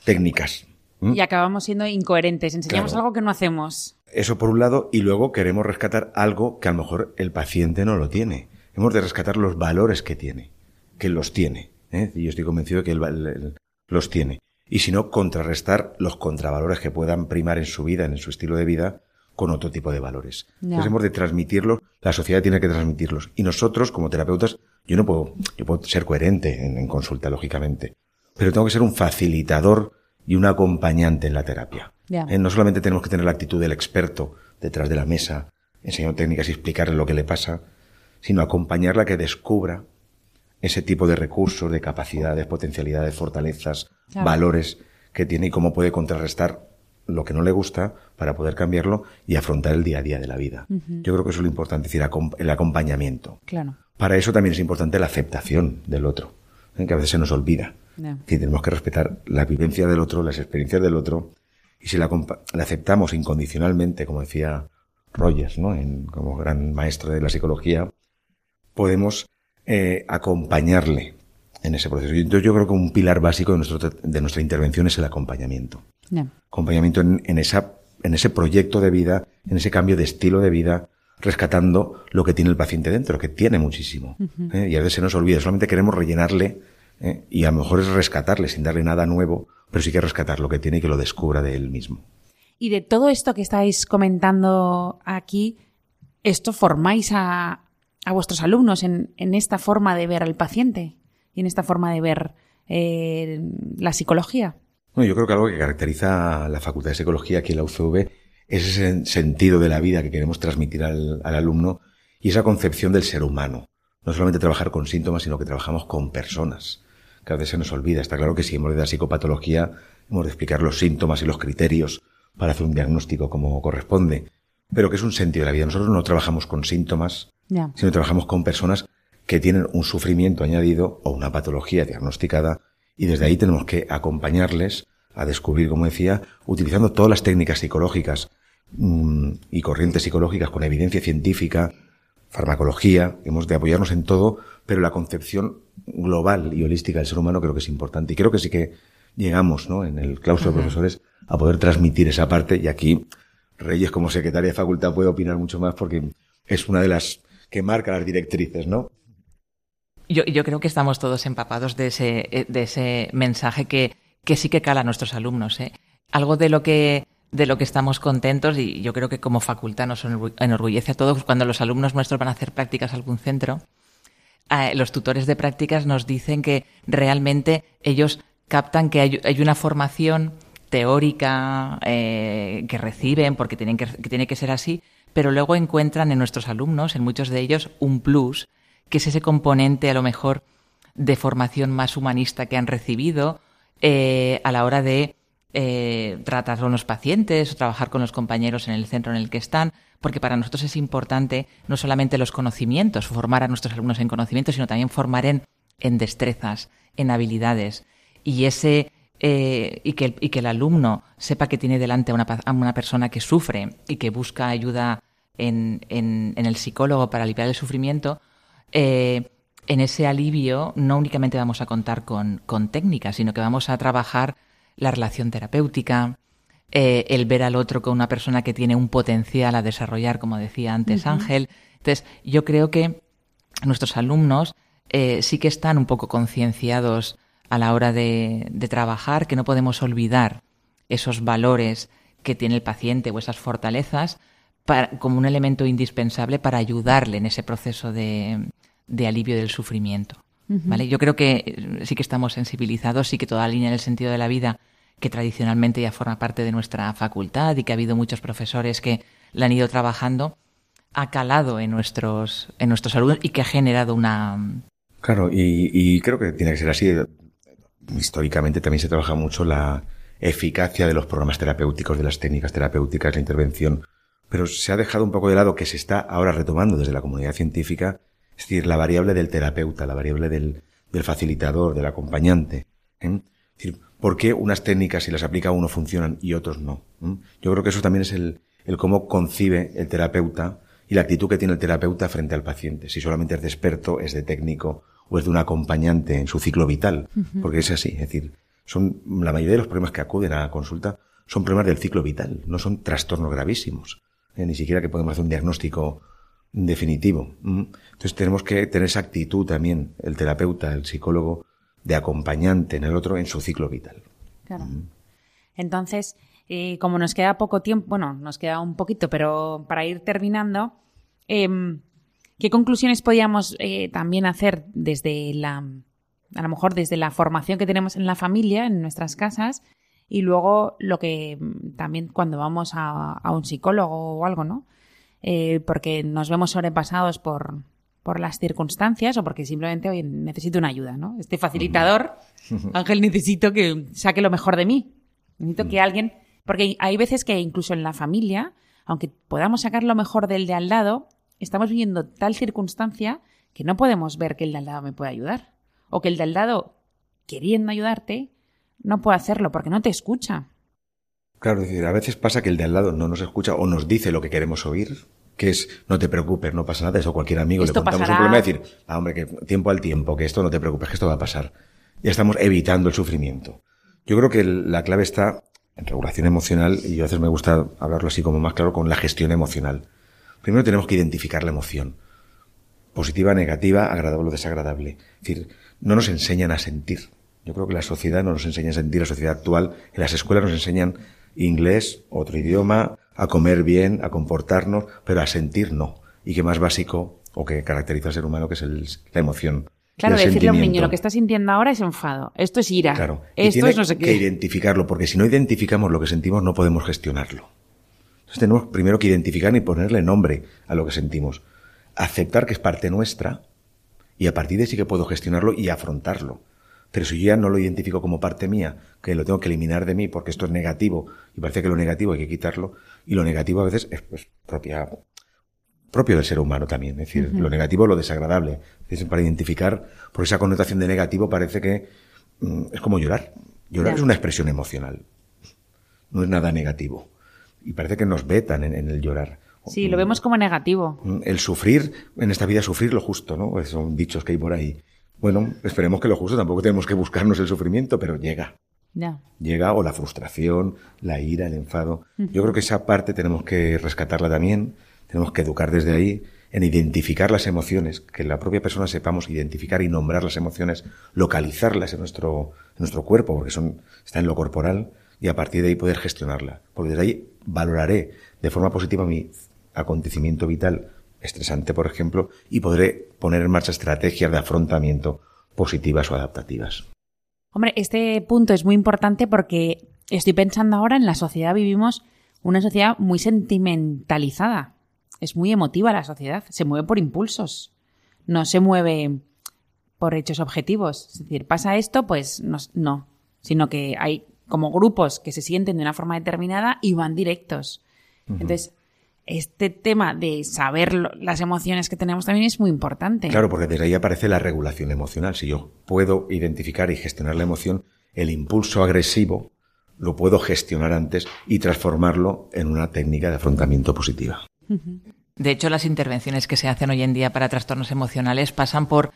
técnicas. Y acabamos siendo incoherentes. Enseñamos Claro. algo que no hacemos. Eso por un lado, y luego queremos rescatar algo que a lo mejor el paciente no lo tiene. Hemos de rescatar los valores que tiene, que los tiene. ¿eh? Y yo estoy convencido de que el- el- los tiene. Y si no, contrarrestar los contravalores que puedan primar en su vida, en su estilo de vida, con otro tipo de valores. Entonces hemos de transmitirlos, la sociedad tiene que transmitirlos. Y nosotros, como terapeutas, yo no puedo, yo puedo ser coherente en, en consulta, lógicamente. Pero tengo que ser un facilitador y un acompañante en la terapia. Eh, no solamente tenemos que tener la actitud del experto detrás de la mesa, enseñando técnicas y explicarle lo que le pasa, sino acompañarla a que descubra ese tipo de recursos, de capacidades, potencialidades, fortalezas, Claro. valores que tiene y cómo puede contrarrestar lo que no le gusta para poder cambiarlo y afrontar el día a día de la vida. Yo creo que eso es lo importante, es decir, el acompañamiento. Claro. Para eso también es importante la aceptación del otro, ¿eh? que a veces se nos olvida. Decir, tenemos que respetar la vivencia del otro, las experiencias del otro, y si la, la aceptamos incondicionalmente, como decía Rogers, ¿no? En- como gran maestro de la psicología, podemos eh, acompañarle en ese proceso. Y Entonces yo creo que un pilar básico de, nuestro, de nuestra intervención es el acompañamiento. Acompañamiento en, en esa, en ese proyecto de vida, en ese cambio de estilo de vida, rescatando lo que tiene el paciente dentro, que tiene muchísimo. ¿eh? Y a veces se nos olvida, solamente queremos rellenarle ¿eh? y a lo mejor es rescatarle sin darle nada nuevo, pero sí que rescatar lo que tiene y que lo descubra de él mismo. Y de todo esto que estáis comentando aquí, ¿esto formáis a, a vuestros alumnos en, esta forma de ver al paciente y en esta forma de ver eh, la psicología? Yo creo que algo que caracteriza a la Facultad de Psicología aquí en la UCV es ese sentido de la vida que queremos transmitir al, al alumno y esa concepción del ser humano. No solamente trabajar con síntomas, sino que trabajamos con personas. Que a veces se nos olvida. Está claro que si hemos de dar psicopatología, hemos de explicar los síntomas y los criterios para hacer un diagnóstico como corresponde. Pero que es un sentido de la vida. Nosotros no trabajamos con síntomas, yeah. sino trabajamos con personas que tienen un sufrimiento añadido o una patología diagnosticada y desde ahí tenemos que acompañarles a descubrir, como decía, utilizando todas las técnicas psicológicas mmm, y corrientes psicológicas con evidencia científica, farmacología, hemos de apoyarnos en todo, pero la concepción global y holística del ser humano creo que es importante. Y creo que sí que llegamos, ¿no? En el claustro de profesores a poder transmitir esa parte y aquí Reyes como secretaria de facultad puede opinar mucho más porque es una de las que marca las directrices, ¿no? Yo, yo creo que estamos todos empapados de ese, de ese mensaje que, que sí que cala a nuestros alumnos. ¿eh? Algo de lo que de lo que estamos contentos y yo creo que como facultad nos enorgullece a todos cuando los alumnos nuestros van a hacer prácticas a algún centro. Eh, los tutores de prácticas nos dicen que realmente ellos captan que hay, hay una formación teórica eh, que reciben porque tienen que, que tiene que ser así, pero luego encuentran en nuestros alumnos, en muchos de ellos, un plus, que es ese componente a lo mejor de formación más humanista que han recibido eh, a la hora de eh, tratar con los pacientes o trabajar con los compañeros en el centro en el que están, porque para nosotros es importante no solamente los conocimientos, formar a nuestros alumnos en conocimientos, sino también formar en, en destrezas, en habilidades. Y ese eh, y, que el, y que el alumno sepa que tiene delante a una, a una persona que sufre y que busca ayuda en, en, en el psicólogo para aliviar el sufrimiento, eh, en ese alivio no únicamente vamos a contar con, con técnicas, sino que vamos a trabajar la relación terapéutica, eh, el ver al otro con una persona que tiene un potencial a desarrollar, como decía antes uh -huh. Ángel. Entonces, yo creo que nuestros alumnos eh, sí que están un poco concienciados a la hora de, de, trabajar, que no podemos olvidar esos valores que tiene el paciente o esas fortalezas para, como un elemento indispensable para ayudarle en ese proceso de, de alivio del sufrimiento. Uh -huh. ¿Vale? Yo creo que eh, sí que estamos sensibilizados, sí que toda la línea del sentido de la vida, que tradicionalmente ya forma parte de nuestra facultad y que ha habido muchos profesores que la han ido trabajando, ha calado en nuestros, en nuestros alumnos y que ha generado una. Claro, y, y creo que tiene que ser así. Históricamente también se trabaja mucho la eficacia de los programas terapéuticos, de las técnicas terapéuticas, la intervención, pero se ha dejado un poco de lado que se está ahora retomando desde la comunidad científica es decir, la variable del terapeuta, la variable del, facilitador, del acompañante. ¿eh? Es decir, ¿por qué unas técnicas, si las aplica uno, funcionan y otros no? ¿eh? Yo creo que eso también es el, el cómo concibe el terapeuta y la actitud que tiene el terapeuta frente al paciente. Si solamente es de experto, es de técnico o es de un acompañante en su ciclo vital. Uh -huh. Porque es así. Es decir, son la mayoría de los problemas que acuden a la consulta son problemas del ciclo vital, no son trastornos gravísimos. ¿eh? Ni siquiera que podemos hacer un diagnóstico definitivo. Entonces tenemos que tener esa actitud también, el terapeuta, el psicólogo, de acompañante en el otro en su ciclo vital. Claro. Entonces, eh, como nos queda poco tiempo, bueno, nos queda un poquito, pero para ir terminando, eh, ¿qué conclusiones podríamos eh, también hacer desde la, a lo mejor desde la formación que tenemos en la familia, en nuestras casas, y luego lo que también cuando vamos a, a un psicólogo o algo, ¿no? Eh, porque nos vemos sobrepasados por, por las circunstancias o porque simplemente hoy necesito una ayuda, ¿no? Este facilitador, Ángel, necesito que saque lo mejor de mí. Necesito que alguien, porque hay veces que incluso en la familia, aunque podamos sacar lo mejor del de al lado, estamos viviendo tal circunstancia que no podemos ver que el de al lado me puede ayudar. O que el de al lado, queriendo ayudarte, no puede hacerlo porque no te escucha. Claro, es decir, a veces pasa que el de al lado no nos escucha o nos dice lo que queremos oír, que es no te preocupes, no pasa nada, eso cualquier amigo esto le contamos pasará... un problema y decir, ah, hombre, que tiempo al tiempo, que esto no te preocupes, que esto va a pasar. Ya estamos evitando el sufrimiento. Yo creo que la clave está en regulación emocional y a veces me gusta hablarlo así como más claro con la gestión emocional. Primero tenemos que identificar la emoción. Positiva, negativa, agradable o desagradable. Es decir, no nos enseñan a sentir. Yo creo que la sociedad no nos enseña a sentir, la sociedad actual, en las escuelas nos enseñan inglés, otro idioma, a comer bien, a comportarnos, pero a sentir no. Y que más básico o que caracteriza al ser humano que es el- la emoción. Claro, decirle a un niño, lo que está sintiendo ahora es enfado, esto es ira, Claro. Y esto tiene es no sé que qué. identificarlo, porque si no identificamos lo que sentimos, no podemos gestionarlo. Entonces tenemos primero que identificar y ponerle nombre a lo que sentimos. Aceptar que es parte nuestra y a partir de ahí sí que puedo gestionarlo y afrontarlo. Pero si yo ya no lo identifico como parte mía, que lo tengo que eliminar de mí porque esto es negativo y parece que lo negativo hay que quitarlo y lo negativo a veces es pues, propia, propio del ser humano también. Es decir, lo negativo, lo desagradable. Es para identificar, por esa connotación de negativo parece que mm, es como llorar. Llorar es una expresión emocional. No es nada negativo. Y parece que nos vetan en, en el llorar. Sí, lo vemos como negativo. Mm, El sufrir, en esta vida sufrir lo justo, ¿no? Pues Son dichos que hay por ahí. Bueno, esperemos que lo justo, tampoco tenemos que buscarnos el sufrimiento, pero llega. Ya. Llega o la frustración, la ira, el enfado. Yo creo que esa parte tenemos que rescatarla también, tenemos que educar desde ahí en identificar las emociones, que la propia persona sepamos identificar y nombrar las emociones, localizarlas en nuestro, en nuestro cuerpo, porque son, está en lo corporal, y a partir de ahí poder gestionarla. Porque desde ahí valoraré de forma positiva mi acontecimiento vital estresante, por ejemplo, y podré poner en marcha estrategias de afrontamiento positivas o adaptativas. Hombre, este punto es muy importante porque estoy pensando ahora en la sociedad, vivimos una sociedad muy sentimentalizada. Es muy emotiva la sociedad, se mueve por impulsos, no se mueve por hechos objetivos. Es decir, pasa esto, pues no, no. sino que hay como grupos que se sienten de una forma determinada y van directos. Entonces, este tema de saber lo- las emociones que tenemos también es muy importante. Claro, porque desde ahí aparece la regulación emocional. Si yo puedo identificar y gestionar la emoción, el impulso agresivo lo puedo gestionar antes y transformarlo en una técnica de afrontamiento positiva. De hecho, las intervenciones que se hacen hoy en día para trastornos emocionales pasan por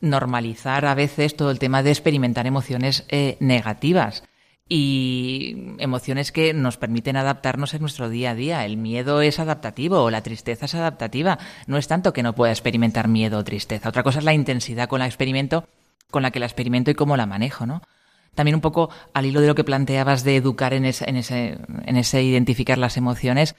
normalizar a veces todo el tema de experimentar emociones eh, negativas y emociones que nos permiten adaptarnos en nuestro día a día. El miedo es adaptativo o la tristeza es adaptativa. No es tanto que no pueda experimentar miedo o tristeza. Otra cosa es la intensidad con la experimento, con la que la experimento y cómo la manejo, ¿no? También un poco al hilo de lo que planteabas de educar en ese, en ese, en ese identificar las emociones,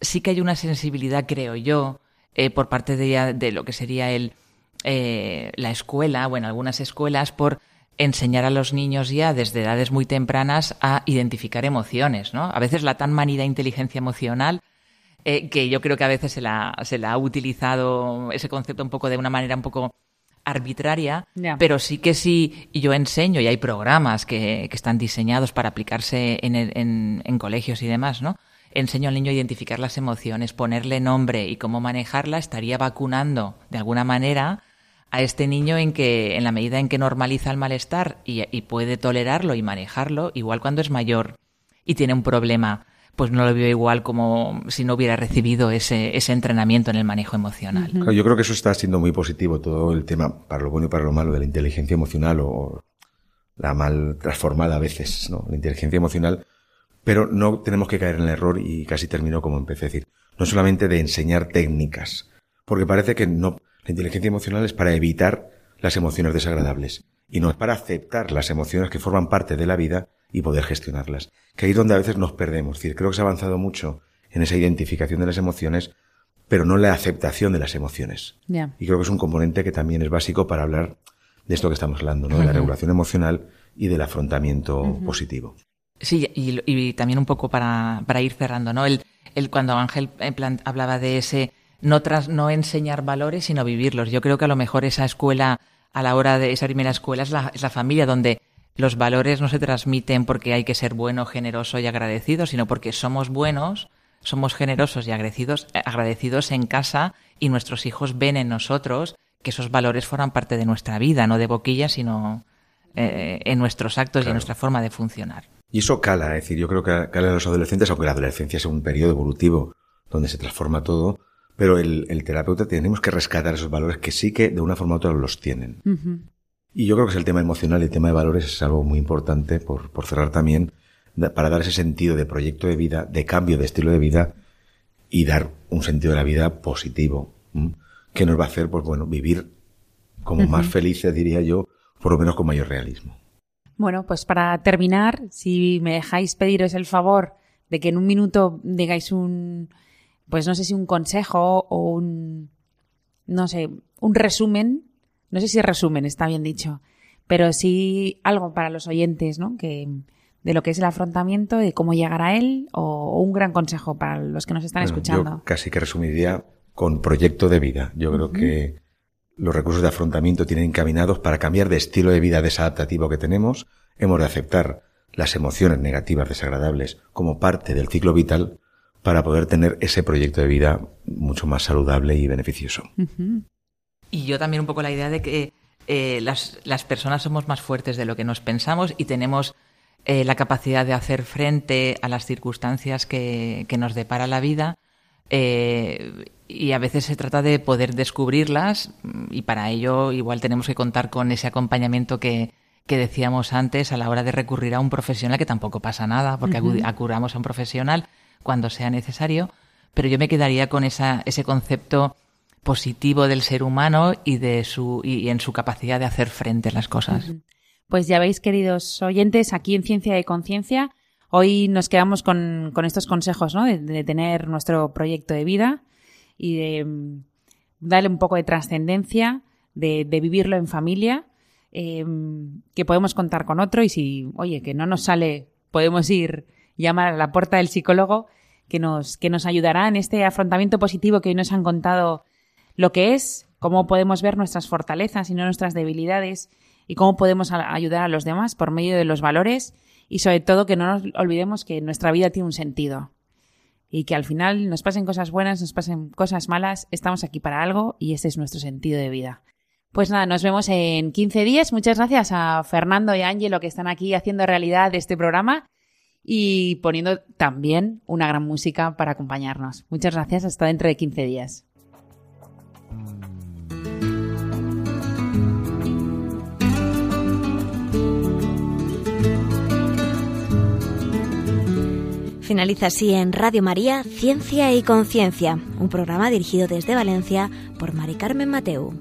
sí que hay una sensibilidad, creo yo, eh, por parte de, de lo que sería el, eh, la escuela o en algunas escuelas por enseñar a los niños ya desde edades muy tempranas a identificar emociones, ¿no? A veces la tan manida inteligencia emocional eh, que yo creo que a veces se la, se la ha utilizado ese concepto un poco de una manera un poco arbitraria, pero sí que sí yo enseño y hay programas que, que están diseñados para aplicarse en, el- en, en colegios y demás, ¿no? Enseño al niño a identificar las emociones, ponerle nombre y cómo manejarla, estaría vacunando de alguna manera a este niño en que, en la medida en que normaliza el malestar y, y puede tolerarlo y manejarlo, igual cuando es mayor y tiene un problema, pues no lo veo igual como si no hubiera recibido ese, ese entrenamiento en el manejo emocional. Claro, yo creo que eso está siendo muy positivo, todo el tema, para lo bueno y para lo malo, de la inteligencia emocional o la mal transformada a veces, ¿no? La inteligencia emocional. Pero no tenemos que caer en el error, y casi termino como empecé a decir, no solamente de enseñar técnicas, porque parece que no, la inteligencia emocional es para evitar las emociones desagradables, y no es para aceptar las emociones que forman parte de la vida y poder gestionarlas. Que ahí es donde a veces nos perdemos. Es decir, creo que se ha avanzado mucho en esa identificación de las emociones, pero no en la aceptación de las emociones. Y creo que es un componente que también es básico para hablar de esto que estamos hablando, ¿no? De la regulación emocional y del afrontamiento positivo. Sí, y, y también un poco para, para ir cerrando, ¿no? El, el cuando Ángel plan, hablaba de ese no tras, no enseñar valores, sino vivirlos. Yo creo que a lo mejor esa escuela, a la hora de esa primera escuela, es la, es la familia donde los valores no se transmiten porque hay que ser bueno, generoso y agradecido, sino porque somos buenos, somos generosos y agradecidos, agradecidos en casa y nuestros hijos ven en nosotros que esos valores forman parte de nuestra vida, no de boquilla, sino eh, en nuestros actos y en nuestra forma de funcionar. Y eso cala, es decir, yo creo que cala en los adolescentes, aunque la adolescencia es un periodo evolutivo donde se transforma todo, pero el, el terapeuta tenemos que rescatar esos valores que sí que de una forma u otra los tienen. Y yo creo que es el tema emocional y el tema de valores es algo muy importante, por, por cerrar también, para dar ese sentido de proyecto de vida, de cambio de estilo de vida y dar un sentido de la vida positivo, ¿m? que nos va a hacer, pues bueno, vivir como más felices, diría yo, por lo menos con mayor realismo. Bueno, pues para terminar, si me dejáis pediros el favor de que en un minuto digáis un, pues no sé si un consejo o un, no sé, un resumen, no sé si resumen está bien dicho, pero sí algo para los oyentes, ¿no? Que de lo que es el afrontamiento, de cómo llegar a él, o, un gran consejo para los que nos están escuchando. Yo casi que resumiría con proyecto de vida. Yo creo que los recursos de afrontamiento tienen encaminados para cambiar de estilo de vida desadaptativo que tenemos. Hemos de aceptar las emociones negativas desagradables como parte del ciclo vital para poder tener ese proyecto de vida mucho más saludable y beneficioso. Y yo también un poco la idea de que eh, las, las, personas somos más fuertes de lo que nos pensamos y tenemos eh, la capacidad de hacer frente a las circunstancias que, que nos depara la vida eh, y a veces se trata de poder descubrirlas y para ello igual tenemos que contar con ese acompañamiento que, que decíamos antes a la hora de recurrir a un profesional, que tampoco pasa nada porque acuramos a un profesional cuando sea necesario, pero yo me quedaría con esa, ese concepto positivo del ser humano y de su y, en su capacidad de hacer frente a las cosas. Pues ya veis, queridos oyentes, aquí en Ciencia y Conciencia Hoy nos quedamos con, estos consejos, ¿no? De, tener nuestro proyecto de vida y de mm, darle un poco de trascendencia, de, vivirlo en familia, em, que podemos contar con otro y si, oye, que no nos sale, podemos ir, llamar a la puerta del psicólogo que nos, que nos ayudará en este afrontamiento positivo que hoy nos han contado lo que es, cómo podemos ver nuestras fortalezas y no nuestras debilidades y cómo podemos ayudar a los demás por medio de los valores y sobre todo que no nos olvidemos que nuestra vida tiene un sentido y que al final nos pasen cosas buenas, nos pasen cosas malas, estamos aquí para algo y ese es nuestro sentido de vida. Pues nada, nos vemos en 15 días. Muchas gracias a Fernando y a Ángelo que están aquí haciendo realidad este programa y poniendo también una gran música para acompañarnos. Muchas gracias, hasta dentro de 15 días. Finaliza así en Radio María Ciencia y Conciencia, un programa dirigido desde Valencia por Mari Carmen Mateu.